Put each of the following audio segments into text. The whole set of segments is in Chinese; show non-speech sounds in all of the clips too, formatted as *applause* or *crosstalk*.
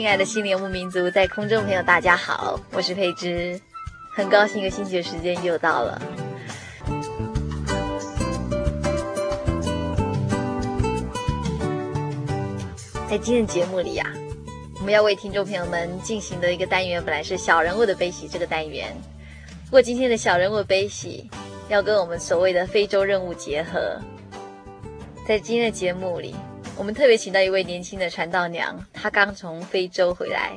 亲爱的心灵牧民族，在空中朋友，大家好，我是佩芝，很高兴一个星期的时间又到了。在今天的节目里呀、啊，我们要为听众朋友们进行的一个单元，本来是小人物的悲喜这个单元，不过今天的小人物悲喜要跟我们所谓的非洲任务结合，在今天的节目里。我们特别请到一位年轻的传道娘，她刚从非洲回来，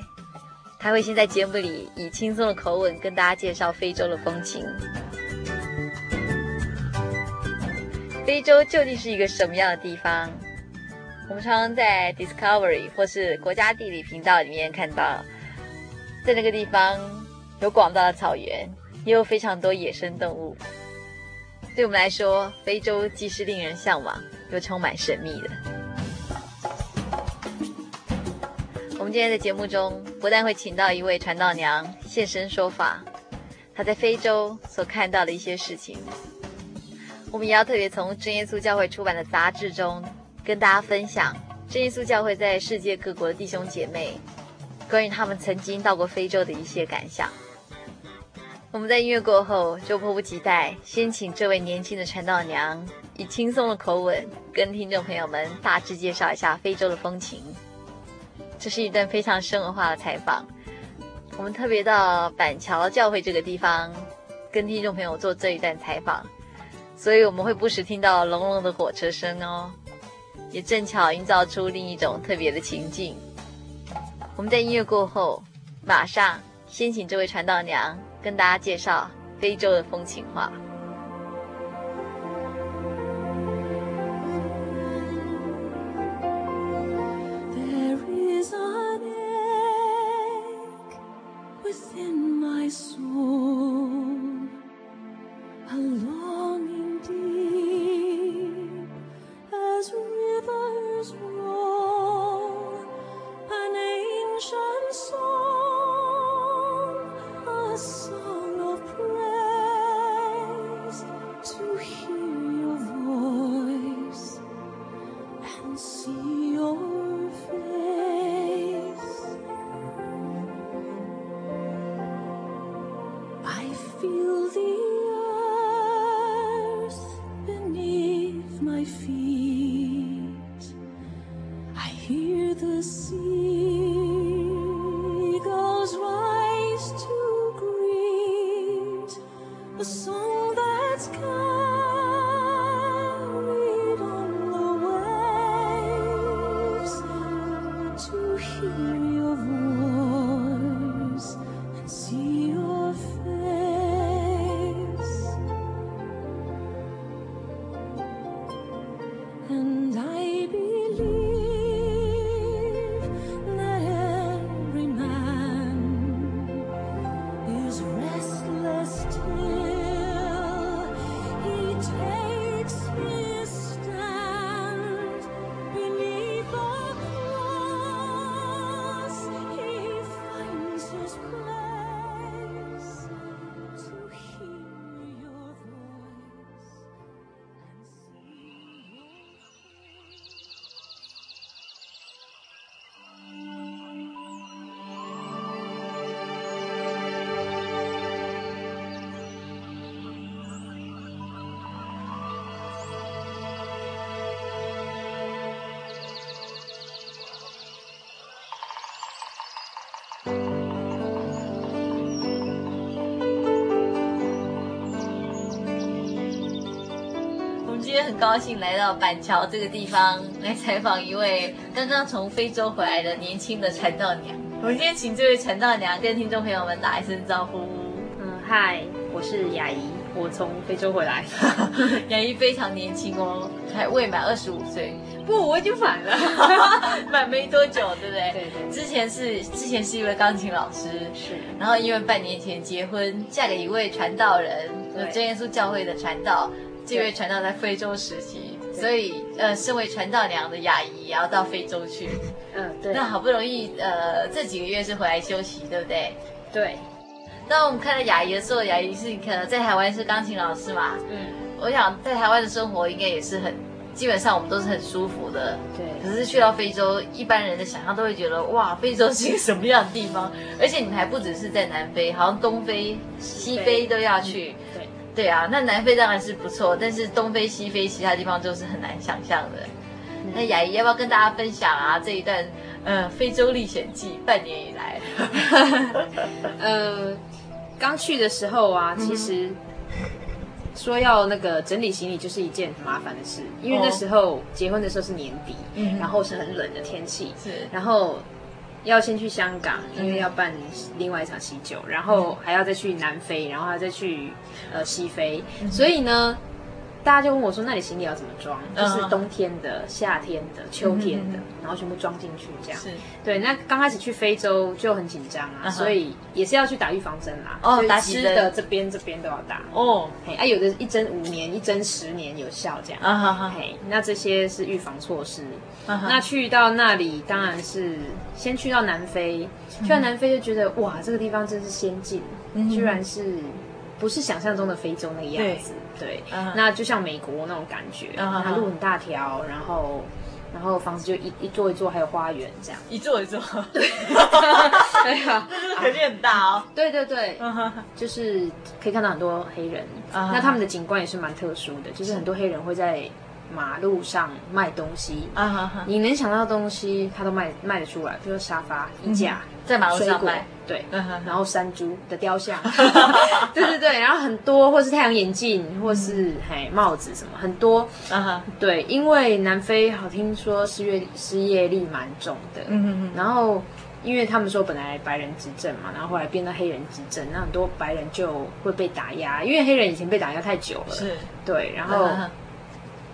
她会先在节目里以轻松的口吻跟大家介绍非洲的风情。非洲究竟是一个什么样的地方？我们常常在 Discovery 或是国家地理频道里面看到，在那个地方有广大的草原，也有非常多野生动物。对我们来说，非洲既是令人向往，又充满神秘的。我们今天的节目中，不但会请到一位传道娘现身说法，她在非洲所看到的一些事情，我们也要特别从真耶稣教会出版的杂志中，跟大家分享真耶稣教会在世界各国的弟兄姐妹，关于他们曾经到过非洲的一些感想。我们在音乐过后，就迫不及待，先请这位年轻的传道娘，以轻松的口吻，跟听众朋友们大致介绍一下非洲的风情。这是一段非常生活化的采访，我们特别到板桥教会这个地方，跟听众朋友做这一段采访，所以我们会不时听到隆隆的火车声哦，也正巧营造出另一种特别的情境。我们在音乐过后，马上先请这位传道娘跟大家介绍非洲的风情话。desire. the sea. 高兴来到板桥这个地方 *laughs* 来采访一位刚刚从非洲回来的年轻的传道娘。我们今天请这位传道娘跟听众朋友们打一声招呼。嗯，嗨，我是雅怡，我从非洲回来。*laughs* 雅怡非常年轻哦，还未满二十五岁。不，我已经满了，*laughs* 满没多久，对不对？对对。之前是之前是一位钢琴老师，是。然后因为半年前结婚，嫁给一位传道人，真耶稣教会的传道。这位传道在非洲实习，所以呃，身为传道娘的雅怡也要到非洲去。嗯，对。那好不容易呃，这几个月是回来休息，对不对？对。那我们看到雅怡的时候，雅怡是可能在台湾是钢琴老师嘛？嗯。我想在台湾的生活应该也是很。基本上我们都是很舒服的，对。可是去到非洲，一般人的想象都会觉得，哇，非洲是一个什么样的地方？而且你们还不只是在南非，好像东非、西非都要去。嗯、对。啊，那南非当然是不错，但是东非、西非其他地方都是很难想象的。嗯、那雅怡要不要跟大家分享啊？这一段呃非洲历险记，半年以来。*laughs* 呃，刚去的时候啊，其实。嗯说要那个整理行李就是一件很麻烦的事，因为那时候结婚的时候是年底，嗯，然后是很冷的天气，是，然后要先去香港，因为要办另外一场喜酒，然后还要再去南非，然后还要再去呃西非，所以呢。大家就问我说：“那你行李要怎么装？就是冬天的、夏天的、秋天的，然后全部装进去这样。”是对。那刚开始去非洲就很紧张啊，所以也是要去打预防针啦。哦，打吃的这边这边都要打。哦，嘿，啊，有的一针五年，一针十年有效这样。啊哈哈。嘿，那这些是预防措施。那去到那里当然是先去到南非，去到南非就觉得哇，这个地方真是先进，居然是。不是想象中的非洲那个样子，对，对 uh huh. 那就像美国那种感觉，它、uh huh. 路很大条，然后，然后房子就一一座一座，还有花园这样，一座一座，对，*laughs* 对啊，肯定很大哦，对对对，uh. 就是可以看到很多黑人，uh. 那他们的景观也是蛮特殊的，就是很多黑人会在。马路上卖东西！你能想到的东西，他都卖卖得出来，比如说沙发、衣架，在马路上卖，对，然后山猪的雕像，*laughs* 对对对，然后很多，或是太阳眼镜，或是嘿帽子什么，很多啊，对，因为南非好听说失业失业率蛮重的，嗯嗯嗯，然后因为他们说本来白人执政嘛，然后后来变到黑人执政，那很多白人就会被打压，因为黑人以前被打压太久了，是，对，然后。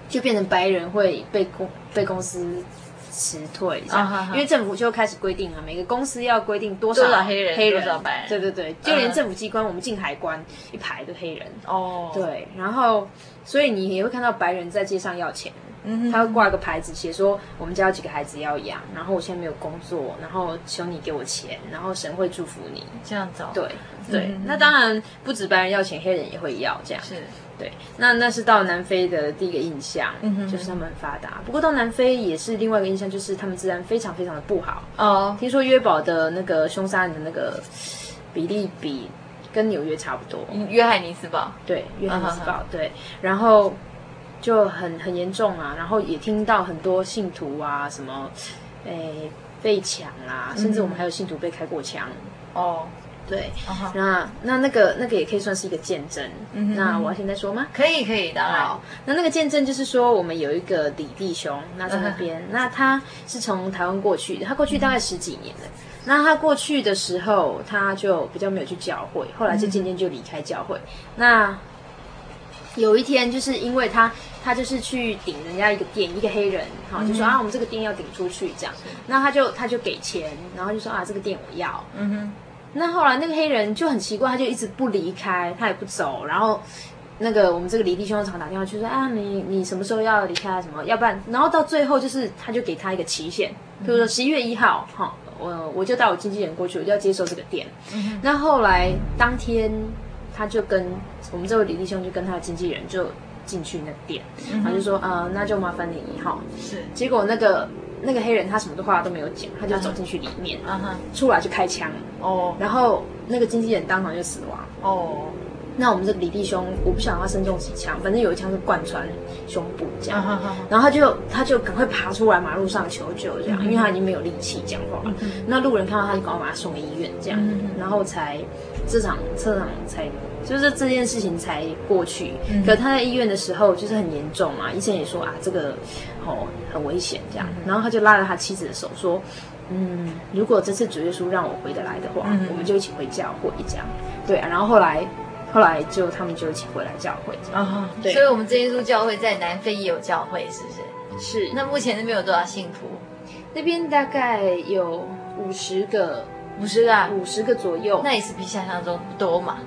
就变成白人会被公被公司辞退，这样，因为政府就开始规定了，每个公司要规定多少黑人，黑人，多少白人，对对对，就连政府机关，我们进海关一排都黑人。哦，对，然后所以你也会看到白人在街上要钱，嗯，他会挂个牌子写说我们家有几个孩子要养，然后我现在没有工作，然后求你给我钱，然后神会祝福你，这样子，对对，那当然不止白人要钱，黑人也会要这样，是。对，那那是到南非的第一个印象，嗯、哼就是他们很发达。不过到南非也是另外一个印象，就是他们治安非常非常的不好。哦，听说约堡的那个凶杀案的那个比例比跟纽约差不多。约翰尼斯堡，对，约翰尼斯堡，啊、对，然后就很很严重啊。然后也听到很多信徒啊，什么，诶，被抢啊，甚至我们还有信徒被开过枪。哦。对，uh. 那那那个那个也可以算是一个见证。那我要现在说吗？可以，可以的。好，那那个见证就是说，我们有一个李弟兄，那在那边，uh. 那他是从台湾过去的，他过去大概十几年了。那他过去的时候，他就比较没有去教会，后来就渐渐就离开教会。那有一天，就是因为他他就是去顶人家一个店，一个黑人，哈，就说、嗯、啊，我们这个店要顶出去这样。那他就他就给钱，然后就说啊，这个店我要。嗯哼。那后来那个黑人就很奇怪，他就一直不离开，他也不走。然后那个我们这个李弟兄常打电话去说啊，你你什么时候要离开？什么？要不然，然后到最后就是他就给他一个期限，比如说十一月一号，哈，我我就带我经纪人过去，我就要接受这个店。那后来当天他就跟我们这位李弟兄就跟他的经纪人就进去那店，然后就说啊，那就麻烦你哈。是。结果那个。那个黑人他什么的话都没有讲，他就走进去里面，uh. 出来就开枪。哦，然后那个经纪人当场就死亡。哦，那我们这个李弟兄，我不晓得他身中几枪，反正有一枪是贯穿胸部这样。然后他就他就赶快爬出来马路上求救这样，嗯、因为他已经没有力气讲话了。嗯、那路人看到他就赶快把他送医院这样，嗯、然后才这场这场才就是这件事情才过去。嗯、可他在医院的时候就是很严重嘛，医生也说啊这个哦很危险这样。嗯、然后他就拉着他妻子的手说。嗯，如果这次主耶稣让我回得来的话，嗯、我们就一起回教会这样。对啊，然后后来，后来就他们就一起回来教会。啊，对。所以，我们真耶稣教会在南非也有教会，是不是？是。那目前那边有多少信徒？那边大概有五十个，五十个，啊，五十个左右。那也是比想象中多嘛。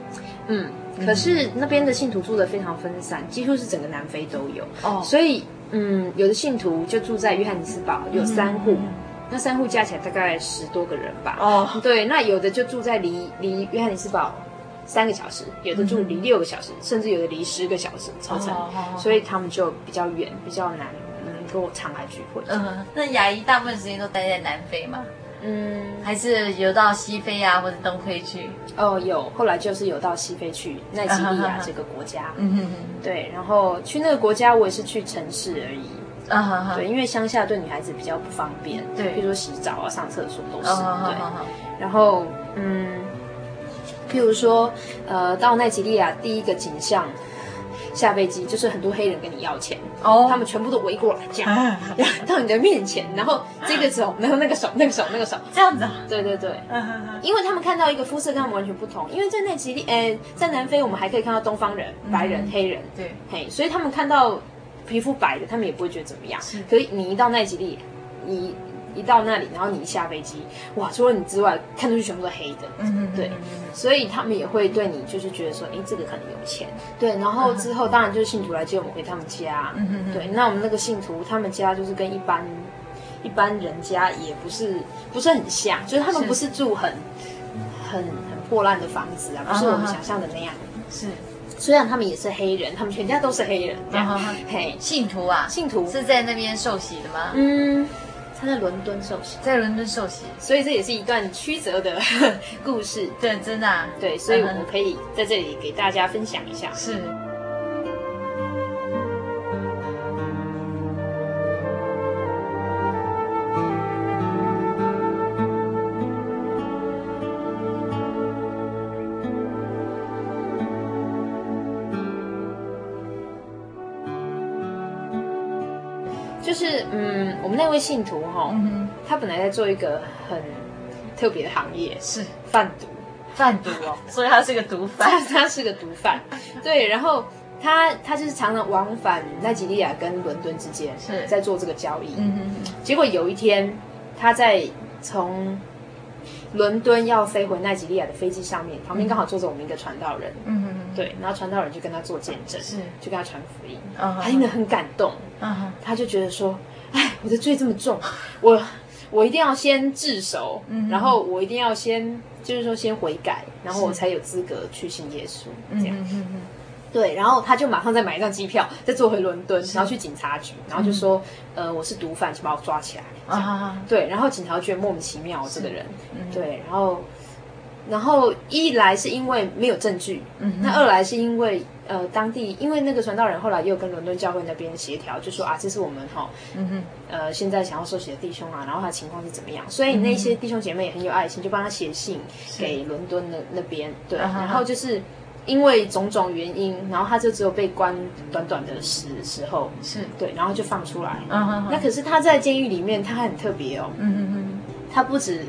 嗯。可是那边的信徒住的非常分散，几乎是整个南非都有。哦。所以，嗯，有的信徒就住在约翰尼斯堡，有三户。嗯那三户加起来大概十多个人吧。哦，oh. 对，那有的就住在离离约翰尼斯堡三个小时，有的住离六个小时，mm hmm. 甚至有的离十个小时车程，oh, oh, oh. 所以他们就比较远，比较难能够常来聚会。嗯、uh，huh. 那雅怡大部分时间都待在南非吗？嗯，还是游到西非啊，或者东非去？哦，有，后来就是游到西非去奈及利亚这个国家。嗯嗯嗯，对，然后去那个国家，我也是去城市而已。啊哈哈，对，因为乡下对女孩子比较不方便，对，比如说洗澡啊、上厕所都是，对。然后，嗯，譬如说，呃，到奈及利亚第一个景象，下飞机就是很多黑人跟你要钱，哦，他们全部都围过来这样，*laughs* 到你的面前，然后这个手，然后那个手，那个手，那个手，这样子啊？对对对，因为他们看到一个肤色跟他们完全不同，因为在奈及利，呃，在南非我们还可以看到东方人、白人、黑人，对，嘿，所以他们看到。皮肤白的，他们也不会觉得怎么样。是。可是，你一到奈及利亚，你一到那里，然后你一下飞机，哇，除了你之外，看出去全部都黑的。对，所以他们也会对你就是觉得说，哎，这个可能有钱。对，然后之后当然就是信徒来接我们回他们家。对，那我们那个信徒他们家就是跟一般一般人家也不是不是很像，就是他们不是住很是很很破烂的房子啊，不是我们想象的那样。是。虽然他们也是黑人，他们全家都是黑人，这样。嘿，信徒啊，信徒是在那边受洗的吗？嗯，他在伦敦受洗，在伦敦受洗，所以这也是一段曲折的 *laughs* 故事。对，真的。对，所以我们可以在这里给大家分享一下。是。是位信徒哈，嗯、他本来在做一个很特别的行业，是。贩毒，贩毒哦，*laughs* 所以他是个毒贩，*laughs* 他是个毒贩，对，然后他他就是常常往返奈及利亚跟伦敦之间，是。在做这个交易，嗯哼，结果有一天他在从。伦敦要飞回奈及利亚的飞机上面，旁边刚好坐着我们一个传道人。嗯嗯对，然后传道人就跟他做见证，是，就跟他传福音。他听得很感动。嗯他就觉得说，哎，我的罪这么重，我我一定要先自首，然后我一定要先，就是说先悔改，然后我才有资格去信耶稣。这样。对，然后他就马上再买一张机票，再坐回伦敦，然后去警察局，然后就说，呃，我是毒贩，请把我抓起来。啊，对，然后警察觉得莫名其妙，这个人，对，然后，然后一来是因为没有证据，那二来是因为，呃，当地因为那个传道人后来又跟伦敦教会那边协调，就说啊，这是我们哈，呃，现在想要受洗的弟兄啊，然后他情况是怎么样，所以那些弟兄姐妹也很有爱心，就帮他写信给伦敦的那边，对，然后就是。因为种种原因，然后他就只有被关短短的时时候，是对，然后就放出来。嗯哼，那可是他在监狱里面，他还很特别哦。嗯嗯嗯，他不止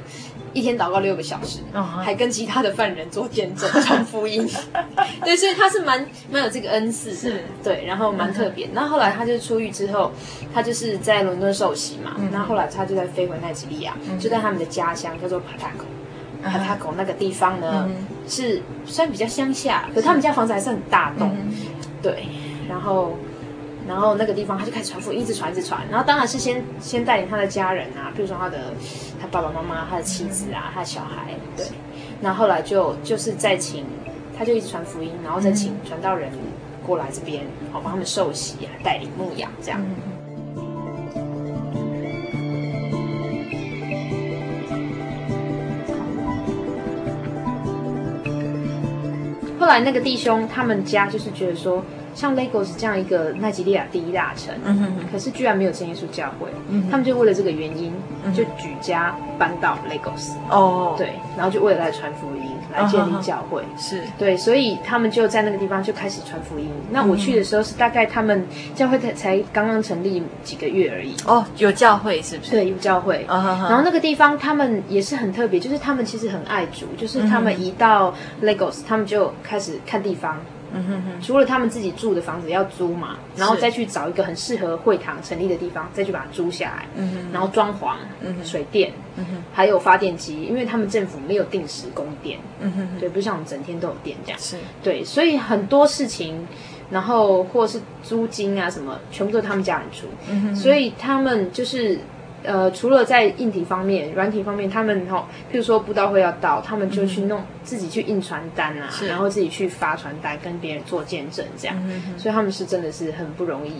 一天祷告六个小时，还跟其他的犯人做见证、*laughs* 传福音。*laughs* 对，所以他是蛮蛮有这个恩赐的。是，对，然后蛮特别。那后来他就出狱之后，他就是在伦敦受洗嘛。那后来他就在飞回奈及利亚，就在他们的家乡叫做帕塔口。帕塔口那个地方呢，是虽然比较乡下，可他们家房子还是很大栋，对。然后，然后那个地方他就开始传福音，一直传，一直传。然后当然是先先带领他的家人啊，比如说他的他爸爸妈妈、他的妻子啊、他的小孩，对。那后，后来就就是再请，他就一直传福音，然后再请传道人过来这边，好帮他们受洗啊，带领牧养这样。后来那个弟兄他们家就是觉得说。像 Lagos 这样一个奈及利亚第一大城，嗯哼哼，可是居然没有真耶稣教会，嗯，他们就为了这个原因，就举家搬到 Lagos，哦，对，然后就为了来传福音，来建立教会，是对，所以他们就在那个地方就开始传福音。那我去的时候是大概他们教会才才刚刚成立几个月而已。哦，有教会是不是？对，有教会。然后那个地方他们也是很特别，就是他们其实很爱主，就是他们一到 Lagos，他们就开始看地方。嗯哼哼，除了他们自己住的房子要租嘛，然后再去找一个很适合会堂成立的地方，再去把它租下来。嗯哼，然后装潢，嗯哼，水电，嗯哼，还有发电机，因为他们政府没有定时供电。嗯哼，对，不像我们整天都有电这样。是，对，所以很多事情，然后或是租金啊什么，全部都是他们家人出。嗯哼，所以他们就是。呃，除了在硬体方面、软体方面，他们哈、哦，譬如说布道会要到，他们就去弄、嗯、自己去印传单啊，然后自己去发传单，跟别人做见证这样，嗯、所以他们是真的是很不容易。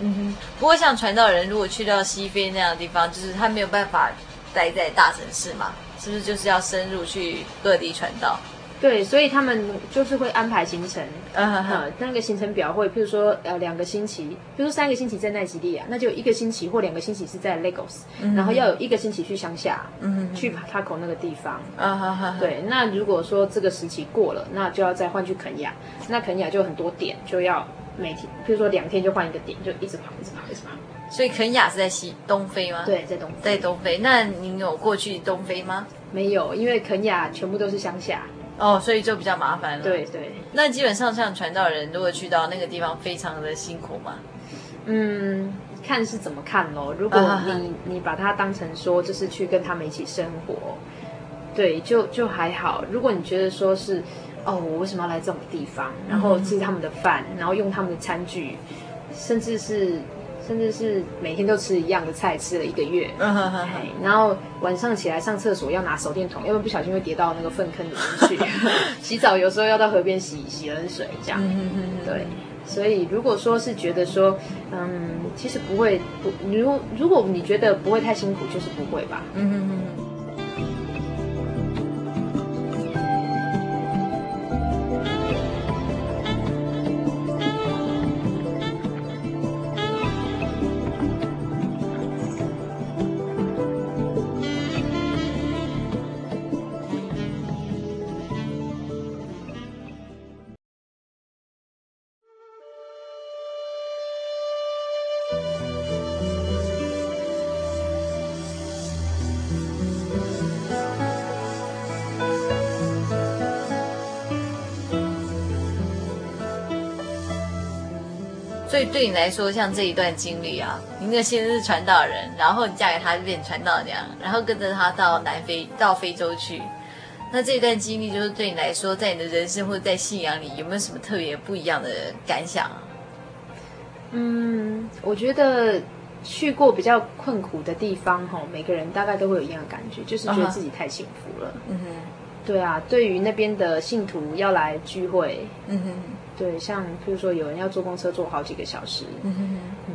嗯哼。不过像传道人，如果去到西非那样的地方，就是他没有办法待在大城市嘛，是不是就是要深入去各地传道？对，所以他们就是会安排行程，呃、uh 那个行程表会，譬如说，呃，两个星期，比如说三个星期在奈及利亚，那就一个星期或两个星期是在 Lagos，、uh huh. 然后要有一个星期去乡下，uh huh. 去帕塔口那个地方，啊哈哈，对，那如果说这个时期过了，那就要再换去肯亚，那肯亚就很多点，就要每天，譬如说两天就换一个点，就一直跑，一直跑，一直跑。所以肯亚是在西东非吗？对，在东非，在东非。那您有过去东非吗？没有，因为肯亚全部都是乡下。哦，所以就比较麻烦了。对对，那基本上像传道人，如果去到那个地方，非常的辛苦嘛。嗯，看是怎么看咯。如果你、你把它当成说，就是去跟他们一起生活，对，就就还好。如果你觉得说是，哦，我为什么要来这种地方？然后吃他们的饭，然后用他们的餐具，甚至是。甚至是每天都吃一样的菜，吃了一个月，然后晚上起来上厕所要拿手电筒，要不然不小心会跌到那个粪坑里面去。*laughs* 洗澡有时候要到河边洗洗冷水，这样。对，所以如果说是觉得说，嗯，其实不会不，如如果你觉得不会太辛苦，就是不会吧。对你来说，像这一段经历啊，你那个先生是传道人，然后你嫁给他就变传道娘，然后跟着他到南非到非洲去，那这一段经历就是对你来说，在你的人生或者在信仰里，有没有什么特别不一样的感想啊？嗯，我觉得去过比较困苦的地方，哈，每个人大概都会有一样的感觉，就是觉得自己太幸福了。嗯哼，对啊，对于那边的信徒要来聚会，嗯哼。对，像比如说有人要坐公车坐好几个小时，嗯哼嗯，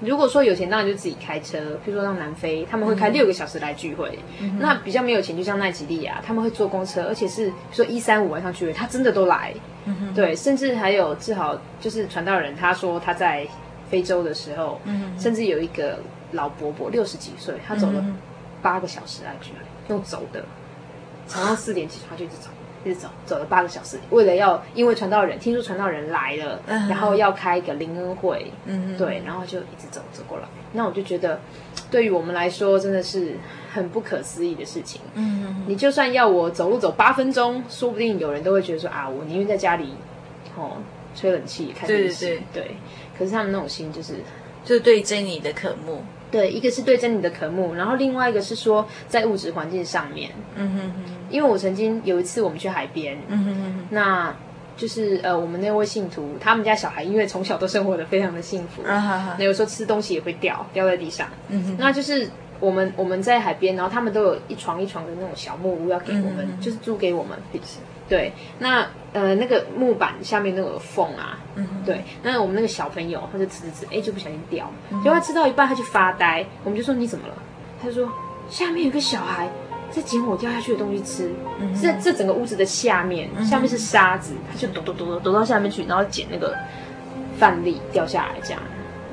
如果说有钱，当然就自己开车。比如说到南非，他们会开六个小时来聚会。嗯、那比较没有钱，就像奈及利亚，他们会坐公车，而且是比如说一三五晚上聚会，他真的都来。嗯、哼对，甚至还有志豪就是传道人，他说他在非洲的时候，嗯、哼甚至有一个老伯伯六十几岁，他走了八个小时来聚会，用走的，早上四点起床就一直走。一直走，走了八个小时，为了要，因为传道人听说传道人来了，嗯、然后要开一个灵恩会，对，然后就一直走走过来。那我就觉得，对于我们来说，真的是很不可思议的事情。嗯哼，你就算要我走路走八分钟，说不定有人都会觉得说啊，我宁愿在家里，哦，吹冷气看电视。对对对，对。可是他们那种心，就是就是对真理的渴慕。对，一个是对真理的渴慕，然后另外一个是说在物质环境上面，嗯哼哼。因为我曾经有一次我们去海边，嗯哼哼，那就是呃我们那位信徒他们家小孩因为从小都生活的非常的幸福，啊哈哈，那有时候吃东西也会掉掉在地上，嗯哼，那就是我们我们在海边，然后他们都有一床一床的那种小木屋要给我们，嗯哼，就是租给我们，对，那呃那个木板下面那个缝啊，嗯，对，那我们那个小朋友他就吃吃吃，哎就不小心掉，结果他吃到一半他就发呆，我们就说你怎么了？他就说下面有个小孩在捡我掉下去的东西吃。嗯、在这整个屋子的下面，嗯、下面是沙子，他就躲躲躲躲躲到下面去，然后捡那个饭粒掉下来这样。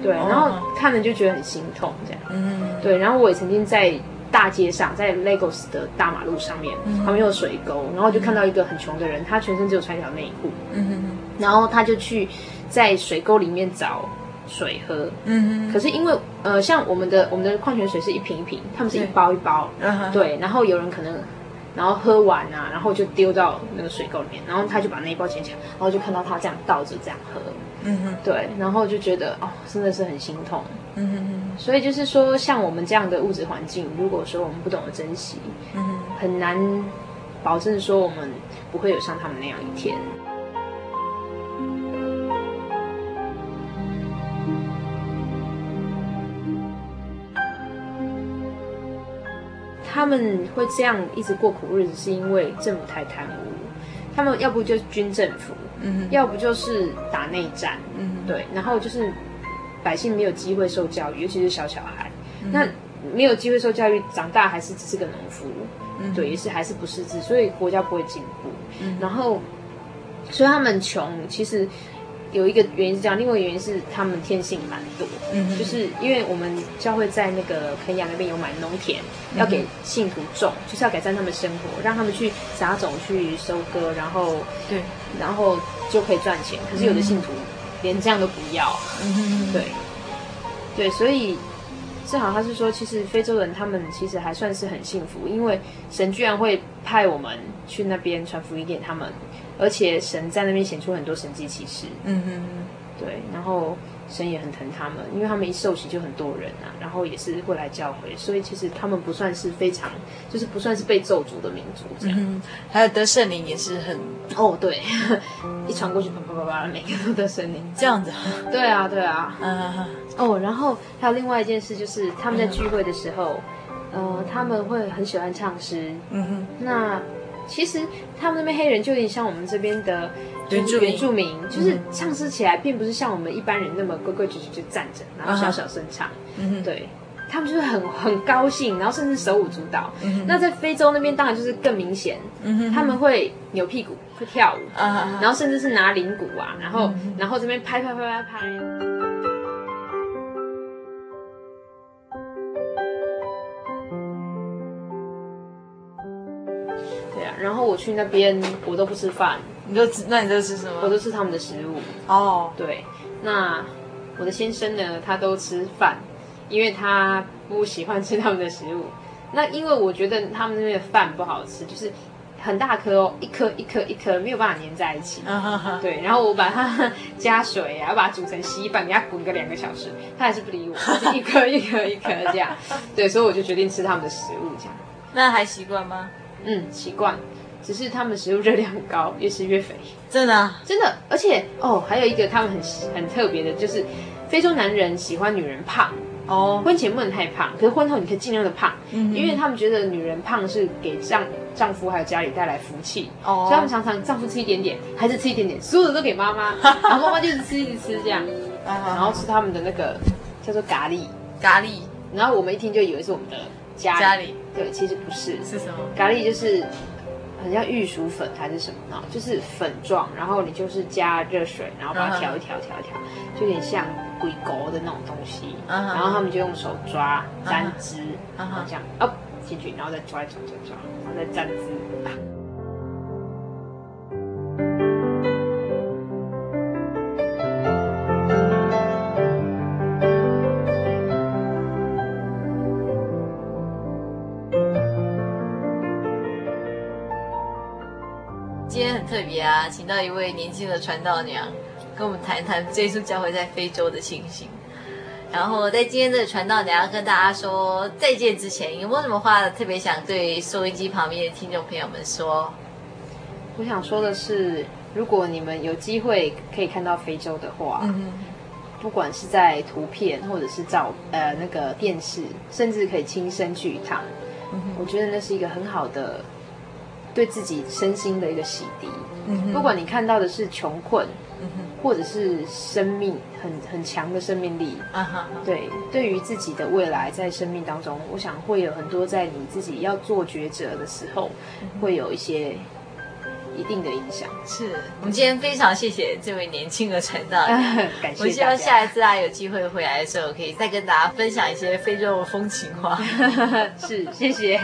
对，然后看了就觉得很心痛这样。嗯，对，然后我也曾经在大街上，在 Lagos 的大马路上面，旁边有水沟，然后就看到一个很穷的人，他全身只有穿一条内裤。嗯哼，然后他就去在水沟里面找。水喝，嗯哼，可是因为呃，像我们的我们的矿泉水是一瓶一瓶，他们是一包一包，对，对，然后有人可能，然后喝完啊，然后就丢到那个水沟里面，然后他就把那一包捡起来，然后就看到他这样倒着这样喝，嗯哼，对，然后就觉得哦，真的是很心痛，嗯哼哼，所以就是说，像我们这样的物质环境，如果说我们不懂得珍惜，嗯哼，很难保证说我们不会有像他们那样一天。他们会这样一直过苦日子，是因为政府太贪污。他们要不就是军政府，嗯，要不就是打内战，嗯，对。然后就是百姓没有机会受教育，尤其是小小孩，嗯、那没有机会受教育，长大还是只是个农夫，嗯，对，也是还是不识字，所以国家不会进步。嗯，然后所以他们穷，其实。有一个原因是这样，另外一个原因是他们天性蛮多，嗯，就是因为我们教会在那个肯亚那边有买农田，嗯、要给信徒种，就是要改善他们生活，让他们去撒种、去收割，然后对，然后就可以赚钱。可是有的信徒连这样都不要，对，对，所以正好他是说，其实非洲人他们其实还算是很幸福，因为神居然会派我们去那边传福音给他们。而且神在那边显出很多神迹奇事，嗯嗯嗯，对，然后神也很疼他们，因为他们一受洗就很多人啊，然后也是会来教会，所以其实他们不算是非常，就是不算是被咒诅的民族这样。嗯，还有得圣灵也是很，哦对，*laughs* 一传过去啪啪啪啪，每个都得圣灵，这样子。对啊对啊，嗯。哦，然后还有另外一件事就是他们在聚会的时候，呃，他们会很喜欢唱诗，嗯哼，那。其实他们那边黑人就有点像我们这边的原住原住民，就是唱诗起来并不是像我们一般人那么规规矩矩就站着，然后小小声唱。嗯哼，对，他们就是很很高兴，然后甚至手舞足蹈。嗯哼，那在非洲那边当然就是更明显。他们会扭屁股，会跳舞，然后甚至是拿铃鼓啊，然后然后这边拍拍拍拍拍。对啊然后我去那边，我都不吃饭。你都吃？那你都吃什么？我都吃他们的食物。哦，对。那我的先生呢？他都吃饭，因为他不喜欢吃他们的食物。*laughs* 那因为我觉得他们那边的饭不好吃，就是很大颗哦，一颗一颗一颗，没有办法粘在一起。对。然后我把它加水啊，把它煮成稀饭，给它滚个两个小时，他还是不理我，一颗一颗一颗这样。*laughs* 对，所以我就决定吃他们的食物这样。那还习惯吗？嗯，习惯。只是他们食物热量很高，越吃越肥，真的啊，真的。而且哦，还有一个他们很很特别的，就是非洲男人喜欢女人胖。哦，婚前不能太胖，可是婚后你可以尽量的胖，嗯，因为他们觉得女人胖是给丈丈夫还有家里带来福气哦，所以他们常常丈夫吃一点点，孩子吃一点点，所有的都给妈妈，*laughs* 然后妈妈就一直吃一直吃这样，*laughs* 然后吃他们的那个叫做咖喱。咖喱，然后我们一听就以为是我们的家里，家里。对，其实不是，是什么？咖喱就是。很像玉薯粉还是什么呢？就是粉状，然后你就是加热水，然后把它调一调，调一调，就有点像龟狗的那种东西。然后他们就用手抓沾汁，然后这样哦进去，然后再抓一抓抓抓，然后再沾汁。请到一位年轻的传道娘，跟我们谈谈这次教会在非洲的情形。然后在今天的传道娘跟大家说再见之前，有没有什么话特别想对收音机旁边的听众朋友们说？我想说的是，如果你们有机会可以看到非洲的话，嗯、不管是在图片或者是照呃那个电视，甚至可以亲身去一趟，嗯、我觉得那是一个很好的。对自己身心的一个洗涤，嗯哼，不管你看到的是穷困，嗯，或者是生命很很强的生命力。啊哈，对，对于自己的未来，在生命当中，我想会有很多在你自己要做抉择的时候，会有一些。一定的影响。是我们今天非常谢谢这位年轻的传道，*laughs* 感谢。我希望下一次啊有机会回来的时候，可以再跟大家分享一些非洲的风情话。*laughs* 是，谢谢。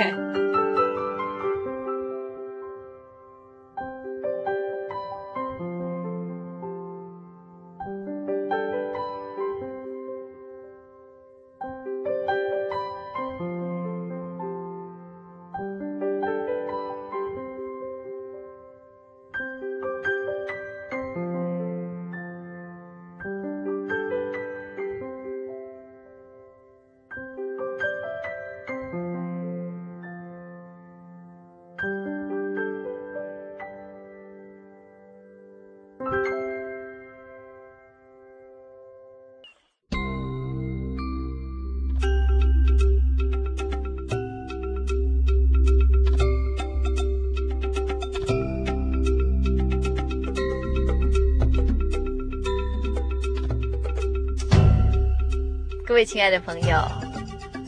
亲爱的朋友，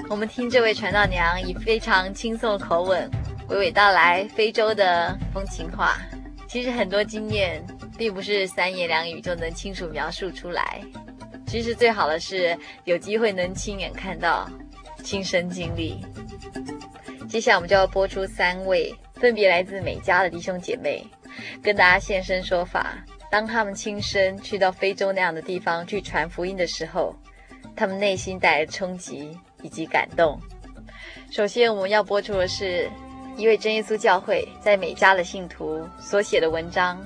我们听这位传道娘以非常轻松的口吻娓娓道来非洲的风情话。其实很多经验并不是三言两语就能清楚描述出来。其实最好的是有机会能亲眼看到、亲身经历。接下来我们就要播出三位分别来自美加的弟兄姐妹，跟大家现身说法。当他们亲身去到非洲那样的地方去传福音的时候。他们内心带来的冲击以及感动。首先，我们要播出的是一位真耶稣教会在美加的信徒所写的文章。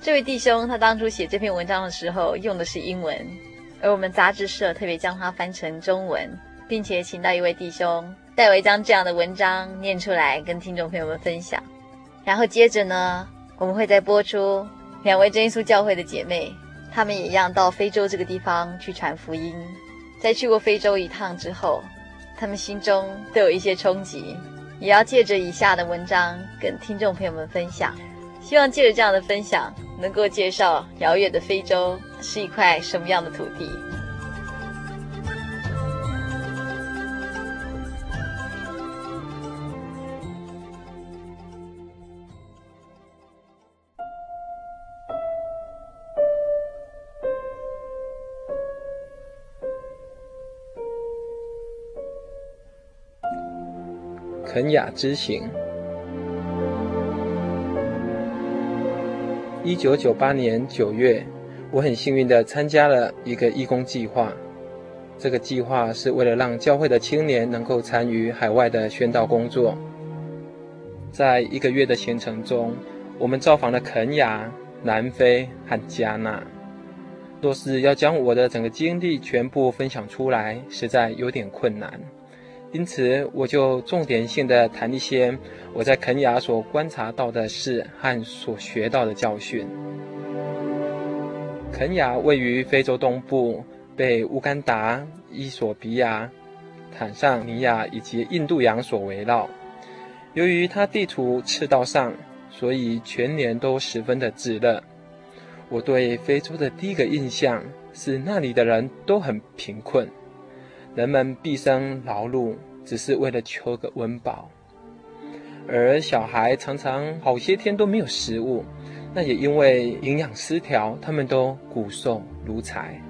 这位弟兄他当初写这篇文章的时候用的是英文，而我们杂志社特别将它翻成中文，并且请到一位弟兄代为将这样的文章念出来跟听众朋友们分享。然后接着呢，我们会再播出两位真耶稣教会的姐妹。他们也一样到非洲这个地方去传福音，在去过非洲一趟之后，他们心中都有一些冲击，也要借着以下的文章跟听众朋友们分享。希望借着这样的分享，能够介绍遥远的非洲是一块什么样的土地。肯雅之行。一九九八年九月，我很幸运地参加了一个义工计划。这个计划是为了让教会的青年能够参与海外的宣道工作。在一个月的行程中，我们造访了肯雅、南非和加纳。若是要将我的整个经历全部分享出来，实在有点困难。因此，我就重点性的谈一些我在肯雅所观察到的事和所学到的教训。肯雅位于非洲东部，被乌干达、伊索比亚、坦桑尼亚以及印度洋所围绕。由于它地处赤道上，所以全年都十分的炙热。我对非洲的第一个印象是，那里的人都很贫困。人们毕生劳碌，只是为了求个温饱，而小孩常常好些天都没有食物。那也因为营养失调，他们都骨瘦如柴。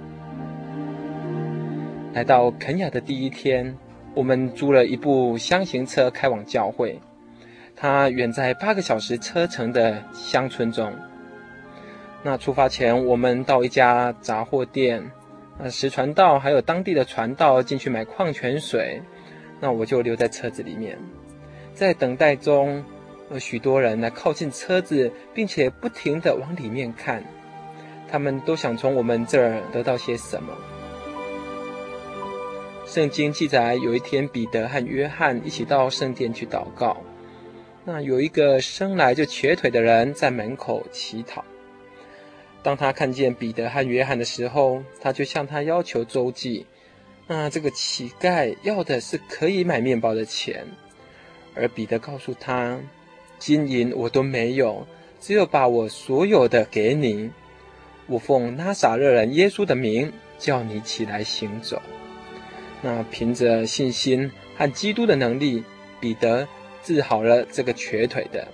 来到肯雅的第一天，我们租了一部厢型车开往教会。它远在八个小时车程的乡村中。那出发前，我们到一家杂货店。呃，石传道还有当地的传道进去买矿泉水，那我就留在车子里面，在等待中，有许多人来靠近车子，并且不停地往里面看，他们都想从我们这儿得到些什么。圣经记载，有一天彼得和约翰一起到圣殿去祷告，那有一个生来就瘸腿的人在门口乞讨。当他看见彼得和约翰的时候，他就向他要求周济。那这个乞丐要的是可以买面包的钱，而彼得告诉他：“金银我都没有，只有把我所有的给你。我奉拿撒勒人耶稣的名，叫你起来行走。”那凭着信心和基督的能力，彼得治好了这个瘸腿的。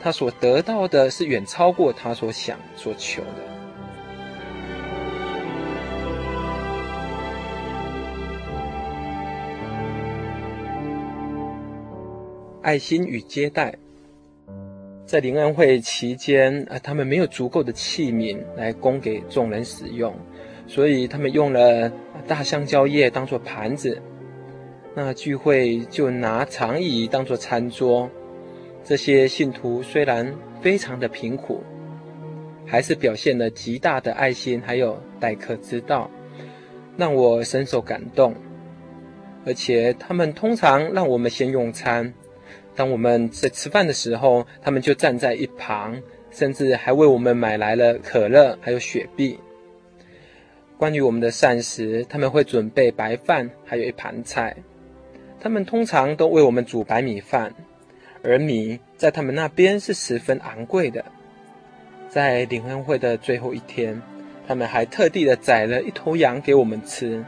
他所得到的是远超过他所想所求的。爱心与接待，在灵恩会期间，啊，他们没有足够的器皿来供给众人使用，所以他们用了大香蕉叶当做盘子。那聚会就拿长椅当做餐桌。这些信徒虽然非常的贫苦，还是表现了极大的爱心，还有待客之道，让我深受感动。而且他们通常让我们先用餐。当我们在吃饭的时候，他们就站在一旁，甚至还为我们买来了可乐，还有雪碧。关于我们的膳食，他们会准备白饭，还有一盘菜。他们通常都为我们煮白米饭，而米在他们那边是十分昂贵的。在领恩会的最后一天，他们还特地的宰了一头羊给我们吃。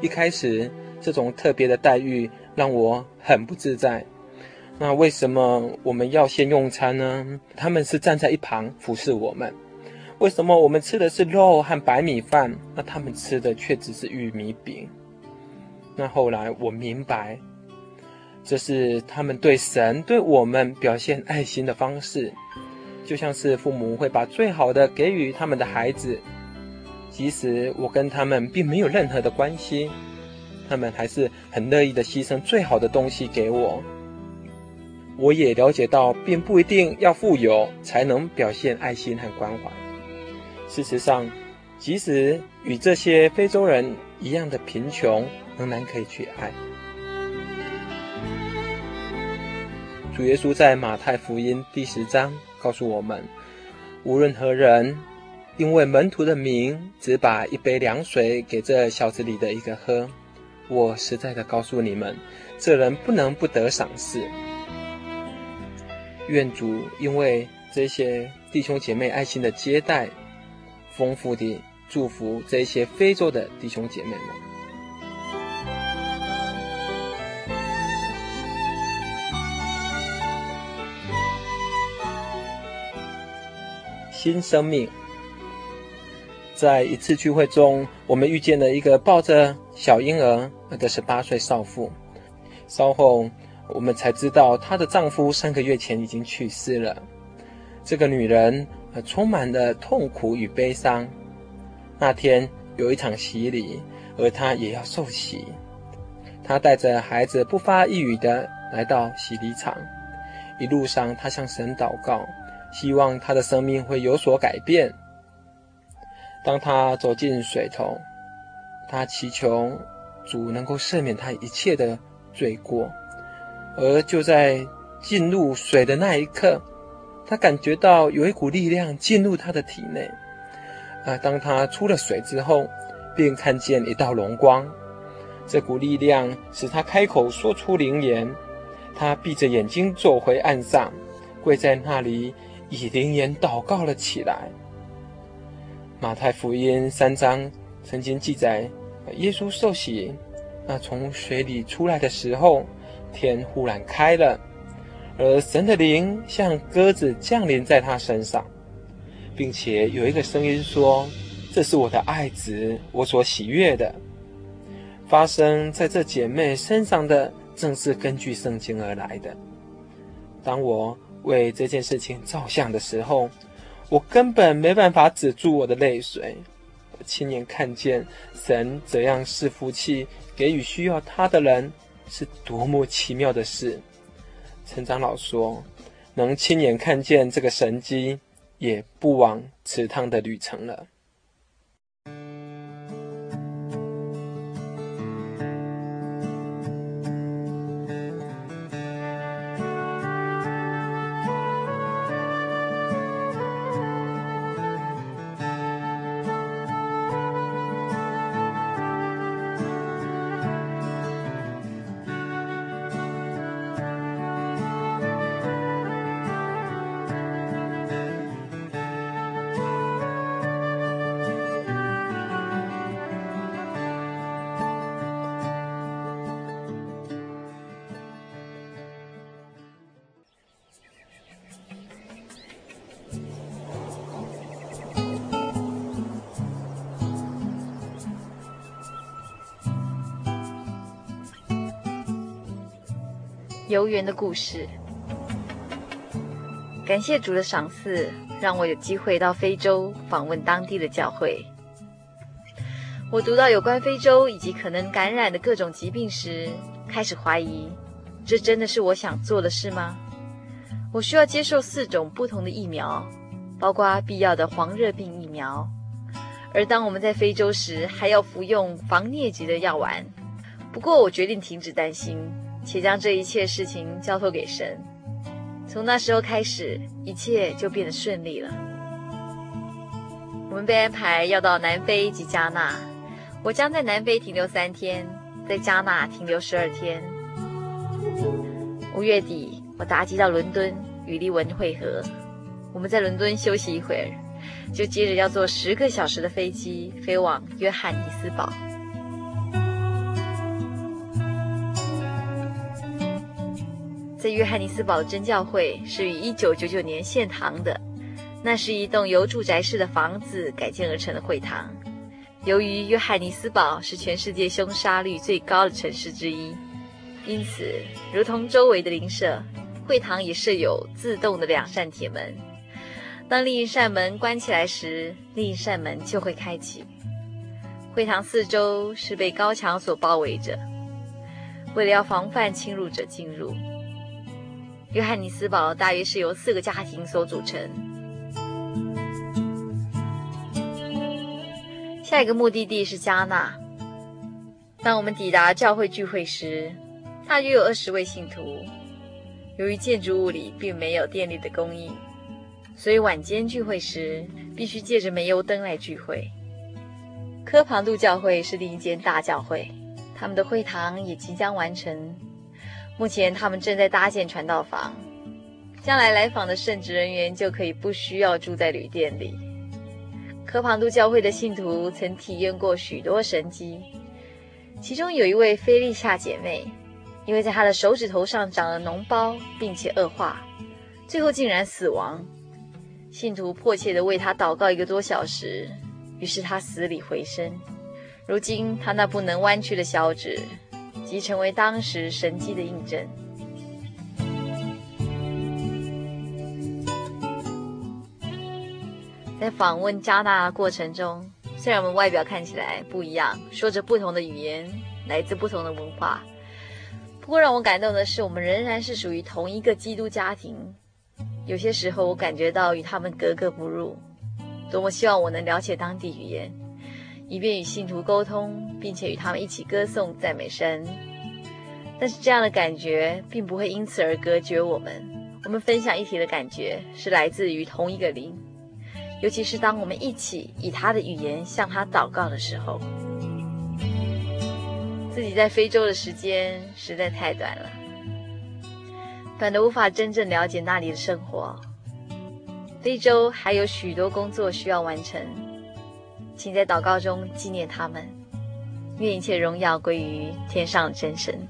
一开始，这种特别的待遇。让我很不自在。那为什么我们要先用餐呢？他们是站在一旁服侍我们。为什么我们吃的是肉和白米饭，那他们吃的却只是玉米饼？那后来我明白，这是他们对神、对我们表现爱心的方式，就像是父母会把最好的给予他们的孩子，即使我跟他们并没有任何的关系。他们还是很乐意的牺牲最好的东西给我。我也了解到，并不一定要富有才能表现爱心和关怀。事实上，即使与这些非洲人一样的贫穷，仍然可以去爱。主耶稣在马太福音第十章告诉我们：无论何人，因为门徒的名，只把一杯凉水给这小子里的一个喝。我实在的告诉你们，这人不能不得赏赐。愿主因为这些弟兄姐妹爱心的接待，丰富地祝福这些非洲的弟兄姐妹们。新生命。在一次聚会中，我们遇见了一个抱着小婴儿的十八岁少妇。稍后，我们才知道她的丈夫三个月前已经去世了。这个女人充满了痛苦与悲伤。那天有一场洗礼，而她也要受洗。她带着孩子不发一语的来到洗礼场。一路上，她向神祷告，希望他的生命会有所改变。当他走进水头，他祈求主能够赦免他一切的罪过。而就在进入水的那一刻，他感觉到有一股力量进入他的体内。啊，当他出了水之后，便看见一道荣光。这股力量使他开口说出灵言。他闭着眼睛走回岸上，跪在那里，以灵言祷告了起来。马太福音三章曾经记载，耶稣受洗，那从水里出来的时候，天忽然开了，而神的灵像鸽子降临在他身上，并且有一个声音说：“这是我的爱子，我所喜悦的。”发生在这姐妹身上的，正是根据圣经而来的。当我为这件事情照相的时候，我根本没办法止住我的泪水，我亲眼看见神怎样赐福气给予需要他的人，是多么奇妙的事。陈长老说，能亲眼看见这个神机，也不枉此趟的旅程了。游园的故事。感谢主的赏赐，让我有机会到非洲访问当地的教会。我读到有关非洲以及可能感染的各种疾病时，开始怀疑：这真的是我想做的事吗？我需要接受四种不同的疫苗，包括必要的黄热病疫苗。而当我们在非洲时，还要服用防疟疾的药丸。不过，我决定停止担心，且将这一切事情交托给神。从那时候开始，一切就变得顺利了。我们被安排要到南非及加纳，我将在南非停留三天，在加纳停留十二天。五月底，我搭机到伦敦与利文会合。我们在伦敦休息一会儿。就接着要坐十个小时的飞机飞往约翰尼斯堡。在约翰尼斯堡的真教会是于一九九九年献堂的，那是一栋由住宅式的房子改建而成的会堂。由于约翰尼斯堡是全世界凶杀率最高的城市之一，因此如同周围的邻舍，会堂也设有自动的两扇铁门。当另一扇门关起来时，另一扇门就会开启。会堂四周是被高墙所包围着，为了要防范侵入者进入。约翰尼斯堡大约是由四个家庭所组成。下一个目的地是加纳。当我们抵达教会聚会时，大约有二十位信徒。由于建筑物里并没有电力的供应。所以晚间聚会时，必须借着煤油灯来聚会。科庞杜教会是另一间大教会，他们的会堂也即将完成。目前他们正在搭建传道房，将来来访的圣职人员就可以不需要住在旅店里。科庞都教会的信徒曾体验过许多神迹，其中有一位菲利夏姐妹，因为在她的手指头上长了脓包，并且恶化，最后竟然死亡。信徒迫切地为她祷告一个多小时，于是她死里回生。如今她那不能弯曲的小指，即成为当时神迹的印证。在访问加纳的过程中，虽然我们外表看起来不一样，说着不同的语言，来自不同的文化，不过让我感动的是，我们仍然是属于同一个基督家庭。有些时候，我感觉到与他们格格不入。多么希望我能了解当地语言，以便与信徒沟通，并且与他们一起歌颂赞美神。但是这样的感觉并不会因此而隔绝我们。我们分享一体的感觉是来自于同一个灵，尤其是当我们一起以他的语言向他祷告的时候。自己在非洲的时间实在太短了。反而无法真正了解那里的生活。非洲还有许多工作需要完成，请在祷告中纪念他们，愿一切荣耀归于天上真神。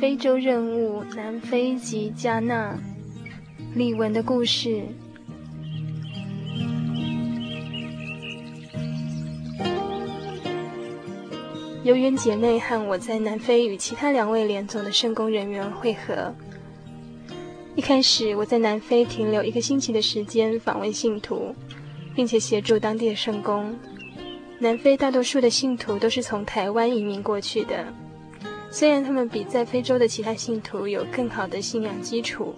非洲任务：南非及加纳。丽文的故事。游园姐妹和我在南非与其他两位联总的圣工人员会合。一开始，我在南非停留一个星期的时间访问信徒，并且协助当地的圣工。南非大多数的信徒都是从台湾移民过去的。虽然他们比在非洲的其他信徒有更好的信仰基础，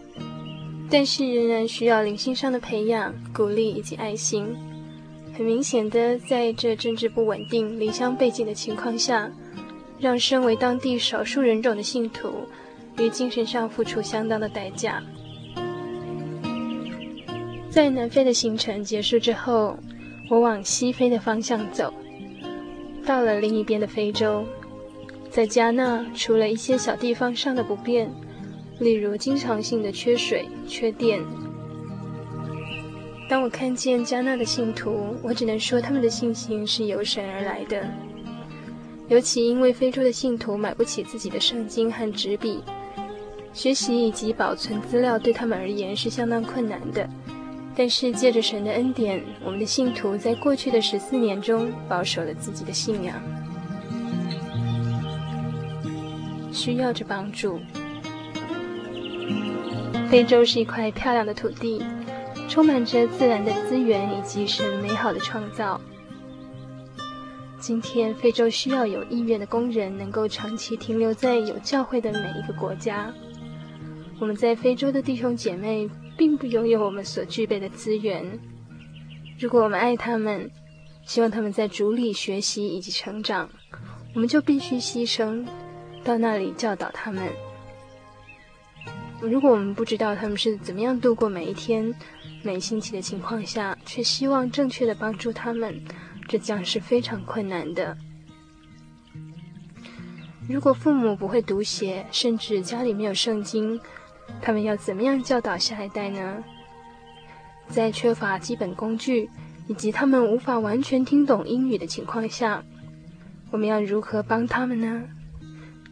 但是仍然需要灵性上的培养、鼓励以及爱心。很明显的，在这政治不稳定、离乡背井的情况下，让身为当地少数人种的信徒于精神上付出相当的代价。在南非的行程结束之后，我往西非的方向走，到了另一边的非洲。在加纳，除了一些小地方上的不便，例如经常性的缺水、缺电。当我看见加纳的信徒，我只能说他们的信心是由神而来的。尤其因为非洲的信徒买不起自己的圣经和纸笔，学习以及保存资料对他们而言是相当困难的。但是借着神的恩典，我们的信徒在过去的十四年中保守了自己的信仰。需要着帮助。非洲是一块漂亮的土地，充满着自然的资源以及神美好的创造。今天，非洲需要有意愿的工人，能够长期停留在有教会的每一个国家。我们在非洲的弟兄姐妹，并不拥有我们所具备的资源。如果我们爱他们，希望他们在主里学习以及成长，我们就必须牺牲。到那里教导他们。如果我们不知道他们是怎么样度过每一天、每星期的情况下，却希望正确的帮助他们，这将是非常困难的。如果父母不会读写，甚至家里没有圣经，他们要怎么样教导下一代呢？在缺乏基本工具以及他们无法完全听懂英语的情况下，我们要如何帮他们呢？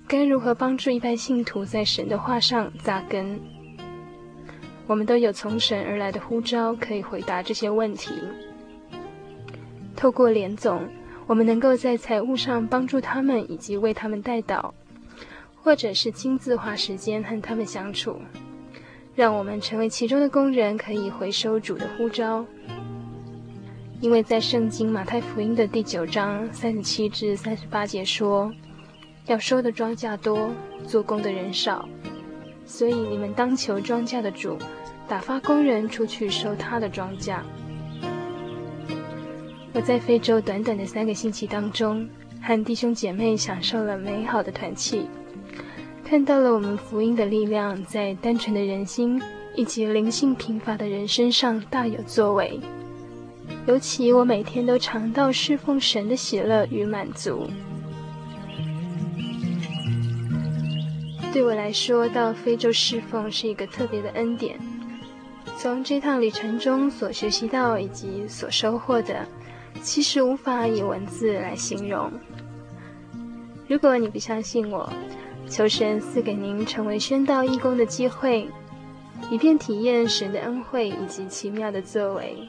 该如何帮助一般信徒在神的话上扎根？我们都有从神而来的呼召，可以回答这些问题。透过联总，我们能够在财务上帮助他们，以及为他们代祷，或者是亲自花时间和他们相处，让我们成为其中的工人，可以回收主的呼召。因为在圣经马太福音的第九章三十七至三十八节说。要收的庄稼多，做工的人少，所以你们当求庄稼的主，打发工人出去收他的庄稼。我在非洲短短的三个星期当中，和弟兄姐妹享受了美好的团契，看到了我们福音的力量在单纯的人心以及灵性贫乏的人身上大有作为。尤其我每天都尝到侍奉神的喜乐与满足。对我来说，到非洲侍奉是一个特别的恩典。从这趟旅程中所学习到以及所收获的，其实无法以文字来形容。如果你不相信我，求神赐给您成为宣道义工的机会，以便体验神的恩惠以及奇妙的作为。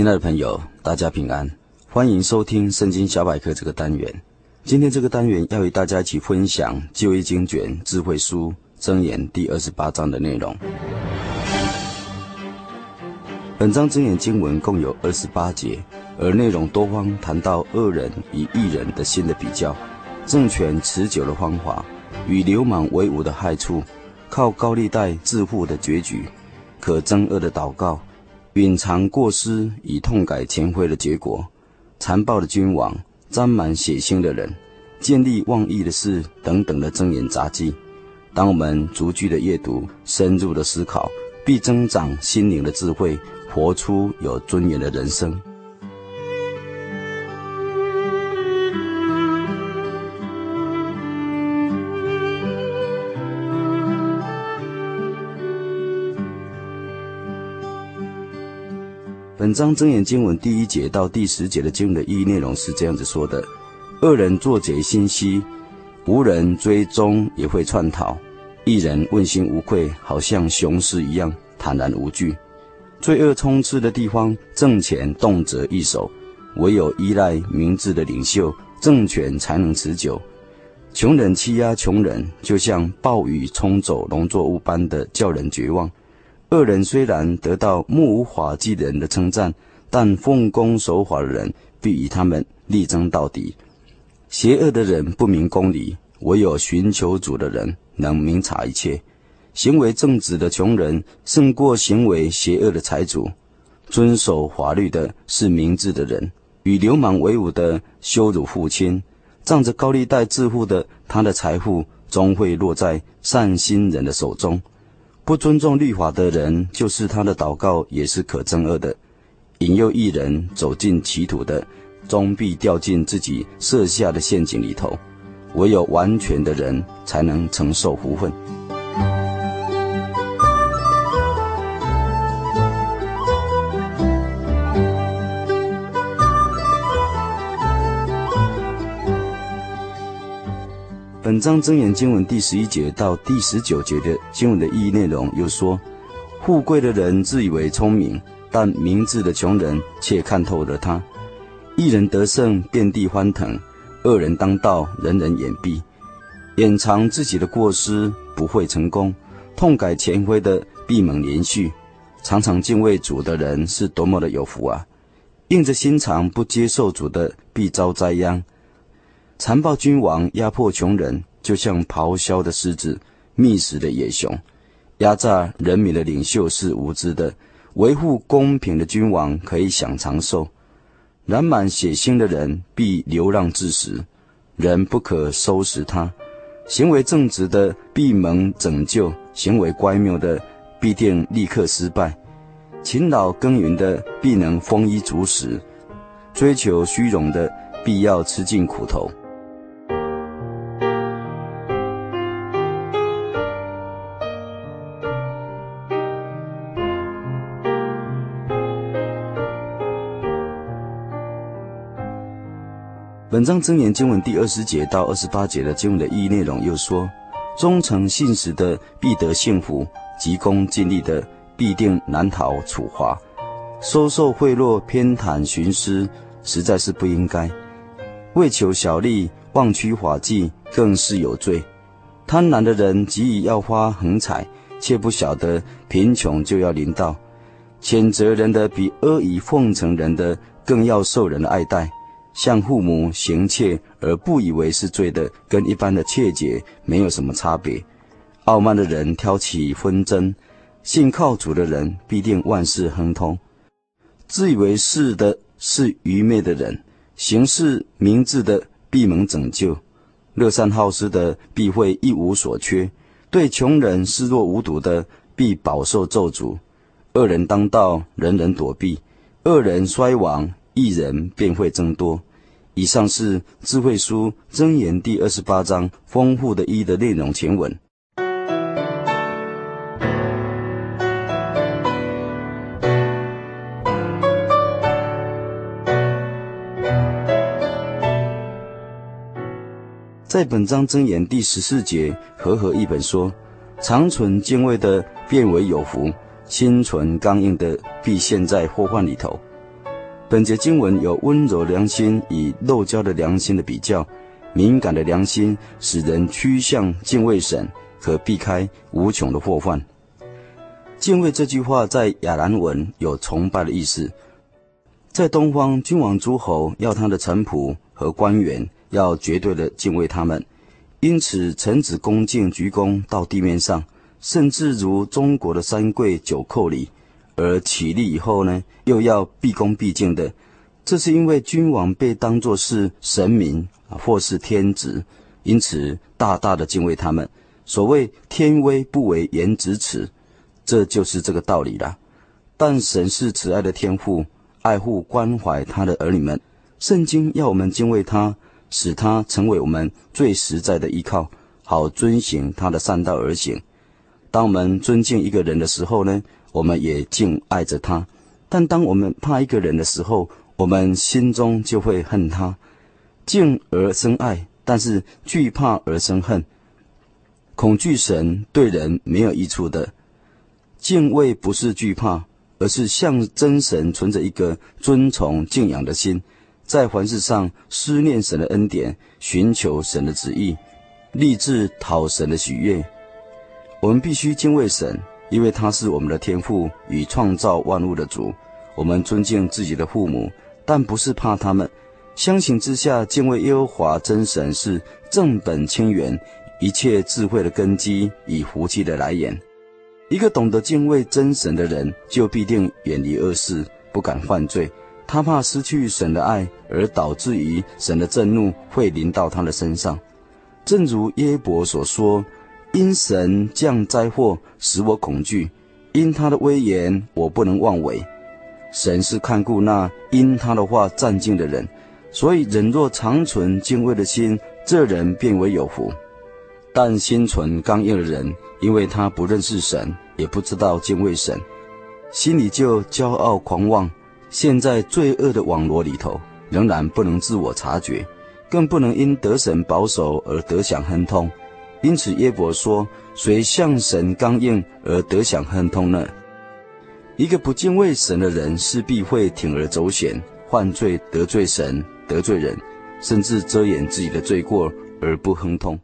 亲爱的朋友，大家平安，欢迎收听《圣经小百科》这个单元。今天这个单元要与大家一起分享旧约经卷智慧书箴言第二十八章的内容。本章箴言经文共有二十八节，而内容多方谈到恶人与义人的心的比较，政权持久的方法与流氓为伍的害处，靠高利贷致富的结局，可憎恶的祷告。隐藏过失以痛改前非的结果，残暴的君王，沾满血腥的人，见利忘义的事等等的睁眼杂技。当我们逐句的阅读，深入的思考，必增长心灵的智慧，活出有尊严的人生。本章箴言经文第一节到第十节的经文的意义内容是这样子说的：恶人作贼心虚，无人追踪也会窜逃；一人问心无愧，好像雄狮一样坦然无惧。罪恶充斥的地方，政权动辄易手，唯有依赖明智的领袖，政权才能持久。穷人欺压穷人，就像暴雨冲走农作物般的叫人绝望。恶人虽然得到目无法纪的人的称赞，但奉公守法的人必与他们力争到底。邪恶的人不明公理，唯有寻求主的人能明察一切。行为正直的穷人胜过行为邪恶的财主。遵守法律的是明智的人，与流氓为伍的羞辱父亲。仗着高利贷致富的他的财富终会落在善心人的手中。不尊重律法的人，就是他的祷告也是可憎恶的；引诱一人走进歧途的，终必掉进自己设下的陷阱里头。唯有完全的人，才能承受福分。本章箴言经文第十一节到第十九节的经文的意义内容，又说：富贵的人自以为聪明，但明智的穷人却看透了他。一人得胜，遍地欢腾；恶人当道，人人掩蔽。掩藏自己的过失，不会成功；痛改前非的，必蒙怜恤。常常敬畏主的人，是多么的有福啊！硬着心肠不接受主的，必遭灾殃。残暴君王压迫穷人，就像咆哮的狮子、觅食的野熊；压榨人民的领袖是无知的，维护公平的君王可以享长寿。染满血腥的人必流浪至死，人不可收拾他；行为正直的必蒙拯救，行为乖谬的必定立刻失败。勤劳耕耘的必能丰衣足食，追求虚荣的必要吃尽苦头。本章箴言经文第二十节到二十八节的经文的意义内容又说：忠诚信实的必得幸福，急功近利的必定难逃处罚。收受贿赂、偏袒徇私，实在是不应该。为求小利、妄取法纪，更是有罪。贪婪的人急于要发横财，却不晓得贫穷就要临到。谴责人的比阿谀奉承人的更要受人的爱戴。向父母行窃而不以为是罪的，跟一般的窃贼没有什么差别。傲慢的人挑起纷争，信靠主的人必定万事亨通。自以为是的是愚昧的人，行事明智的必蒙拯救。乐善好施的必会一无所缺，对穷人视若无睹的必饱受咒诅。恶人当道，人人躲避；恶人衰亡。义人便会增多。以上是智慧书箴言第二十八章丰富的一的内容全文。在本章箴言第十四节，和合一本说：长存敬畏的，变为有福；心存刚硬的，必陷在祸患里头。本节经文有温柔良心与肉焦的良心的比较，敏感的良心使人趋向敬畏神，可避开无穷的祸患。敬畏这句话在亚兰文有崇拜的意思，在东方君王诸侯要他的臣仆和官员要绝对的敬畏他们，因此臣子恭敬鞠躬到地面上，甚至如中国的三跪九叩礼。而起立以后呢，又要毕恭毕敬的，这是因为君王被当作是神明，或是天子，因此大大的敬畏他们。所谓天威不为颜值耻，这就是这个道理了。但神是慈爱的天父，爱护关怀他的儿女们。圣经要我们敬畏他，使他成为我们最实在的依靠，好遵行他的善道而行。当我们尊敬一个人的时候呢，我们也敬爱着他，但当我们怕一个人的时候，我们心中就会恨他。敬而生爱，但是惧怕而生恨。恐惧神对人没有益处的。敬畏不是惧怕，而是向真神存着一个尊崇敬仰的心，在凡事上思念神的恩典，寻求神的旨意，立志讨神的喜悦。我们必须敬畏神，因为他是我们的天父与创造万物的主。我们尊敬自己的父母，但不是怕他们。相形之下，敬畏耶和华真神是正本清源，一切智慧的根基与福气的来源。一个懂得敬畏真神的人，就必定远离恶事，不敢犯罪。他怕失去神的爱，而导致于神的震怒会临到他的身上。正如耶伯所说：“因神降灾祸，使我恐惧；因他的威严，我不能妄为。”神是看顾那因他的话战兢的人，所以人若长存敬畏的心，这人便为有福。但心存刚硬的人，因为他不认识神，也不知道敬畏神，心里就骄傲狂妄，陷在罪恶的网罗里头，仍然不能自我察觉，更不能因得神保守而得享亨通。因此耶伯说：“谁向神刚硬而得享亨通呢？”一个不敬畏神的人，势必会铤而走险，犯罪得罪神、得罪人，甚至遮掩自己的罪过而不亨通。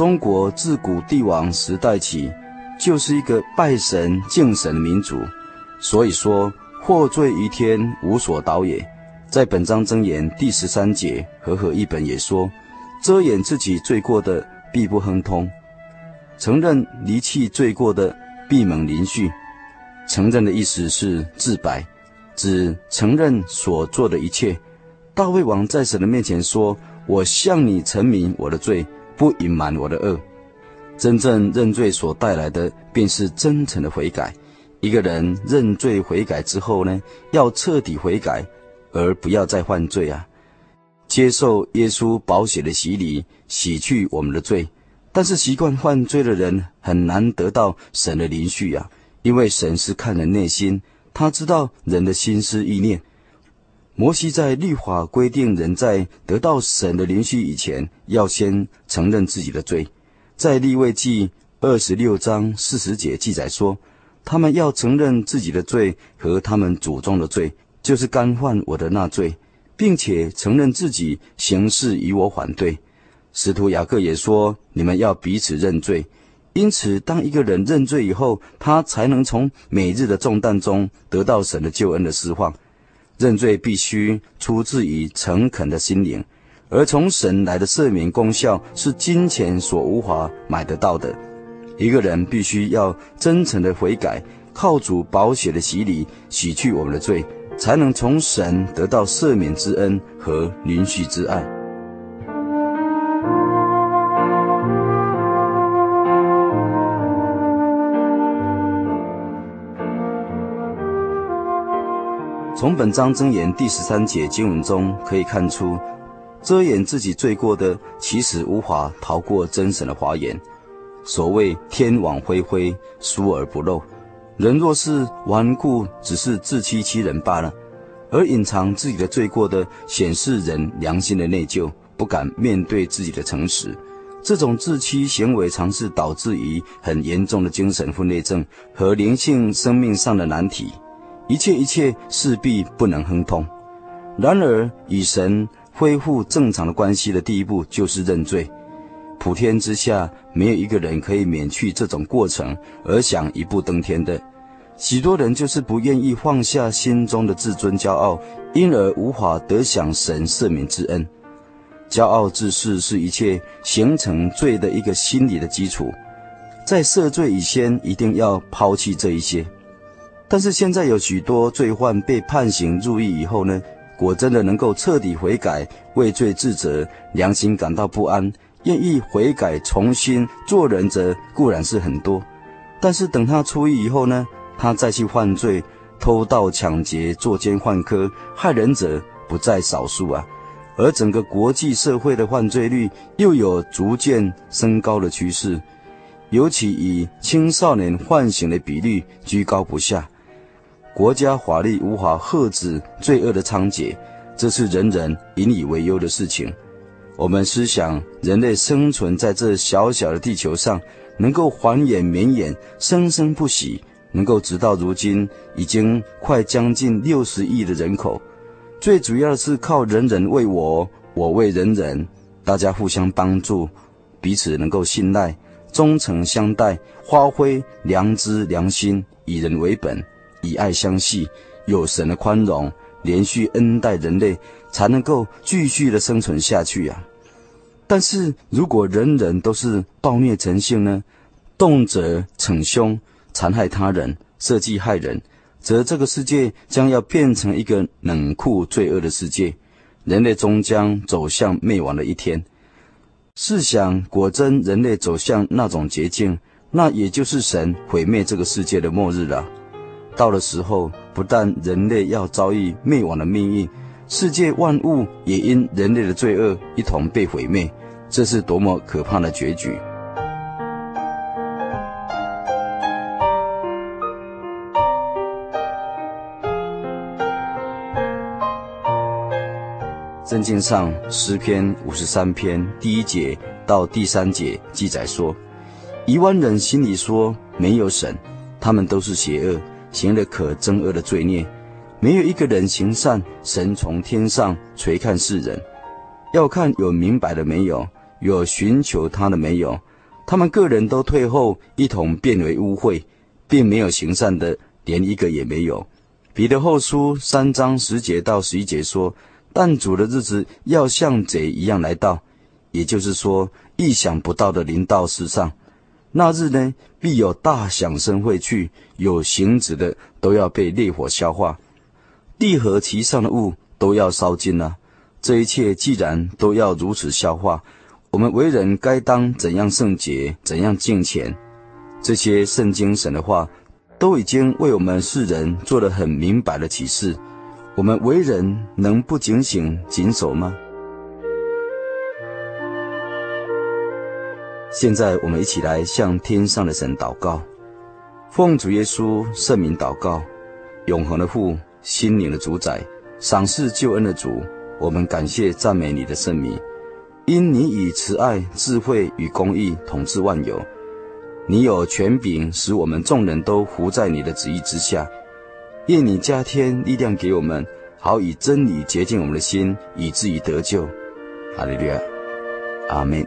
中国自古帝王时代起，就是一个拜神敬神的民族，所以说获罪于天，无所导也。在本章箴言第十三节，和合译本也说：遮掩自己罪过的，必不亨通；承认离弃罪过的，必蒙怜恤。承认的意思是自白，指承认所做的一切。大卫王在神的面前说：“我向你陈明我的罪。”不隐瞒我的恶，真正认罪所带来的，便是真诚的悔改。一个人认罪悔改之后呢，要彻底悔改，而不要再犯罪啊！接受耶稣宝血的洗礼，洗去我们的罪。但是习惯犯罪的人很难得到神的怜恤啊，因为神是看人内心，他知道人的心思意念。摩西在律法规定，人在得到神的怜恤以前，要先承认自己的罪。在利未记二十六章四十节记载说，他们要承认自己的罪和他们祖宗的罪，就是干犯我的那罪，并且承认自己行事与我反对。使徒雅各也说，你们要彼此认罪。因此，当一个人认罪以后，他才能从每日的重担中得到神的救恩的释放。认罪必须出自于诚恳的心灵，而从神来的赦免功效是金钱所无法买得到的。一个人必须要真诚的悔改，靠主宝血的洗礼洗去我们的罪，才能从神得到赦免之恩和允许之爱。从本章箴言第十三节经文中可以看出，遮掩自己罪过的，其实无法逃过真神的华严。所谓天网恢恢，疏而不漏。人若是顽固，只是自欺欺人罢了。而隐藏自己的罪过的，显示人良心的内疚，不敢面对自己的诚实。这种自欺行为，常是导致于很严重的精神分裂症和灵性生命上的难题。一切一切势必不能亨通。然而，与神恢复正常的关系的第一步就是认罪。普天之下，没有一个人可以免去这种过程而想一步登天的。许多人就是不愿意放下心中的自尊骄傲，因而无法得享神赦免之恩。骄傲自恃是一切形成罪的一个心理的基础。在赦罪以前，一定要抛弃这一些。但是现在有许多罪犯被判刑入狱以后呢，果真的能够彻底悔改、畏罪自责、良心感到不安、愿意悔改、重新做人者固然是很多。但是等他出狱以后呢，他再去犯罪，偷盗抢劫、作奸犯科、害人者不在少数啊。而整个国际社会的犯罪率又有逐渐升高的趋势，尤其以青少年犯行的比例居高不下。国家法律无法遏止罪恶的猖獗，这是人人引以为忧的事情。我们思想，人类生存在这小小的地球上，能够繁衍绵延、生生不息，能够直到如今，已经快将近六十亿的人口。最主要的是靠人人为我，我为人人，大家互相帮助，彼此能够信赖，忠诚相待，发挥良知良心，以人为本，以爱相系，有神的宽容，连续恩待人类，才能够继续的生存下去呀、啊。但是如果人人都是暴虐成性呢？动辄逞凶，残害他人，设计害人。则这个世界将要变成一个冷酷罪恶的世界，人类终将走向灭亡的一天。试想，果真人类走向那种捷径，那也就是神毁灭这个世界的末日了。到的时候，不但人类要遭遇灭亡的命运，世界万物也因人类的罪恶一同被毁灭，这是多么可怕的结局！圣经上诗篇五十三篇第一节到第三节记载说：一万人心里说没有神，他们都是邪恶，行了可憎恶的罪孽，没有一个人行善。神从天上垂看世人，要看有明白的没有，有寻求他的没有。他们个人都退后，一同变为污秽，并没有行善的，连一个也没有。彼得后书三章十节到十一节说。但主的日子要像贼一样来到，也就是说，意想不到的临到世上。那日呢，必有大响声会去，有形质的都要被烈火消化，地和其上的物都要烧尽了。这一切既然都要如此消化，我们为人该当怎样圣洁，怎样敬虔？这些圣经神的话，都已经为我们世人做了很明白的启示。我们为人能不警醒谨守吗？现在我们一起来向天上的神祷告，奉主耶稣圣名祷告，永恒的父，心灵的主宰，赏赐救恩的主，我们感谢赞美你的圣名，因你以慈爱、智慧与公义统治万有，你有权柄使我们众人都服在你的旨意之下。愿你加添力量给我们，好以真理洁净我们的心，以至于得救。哈利路亚，阿门。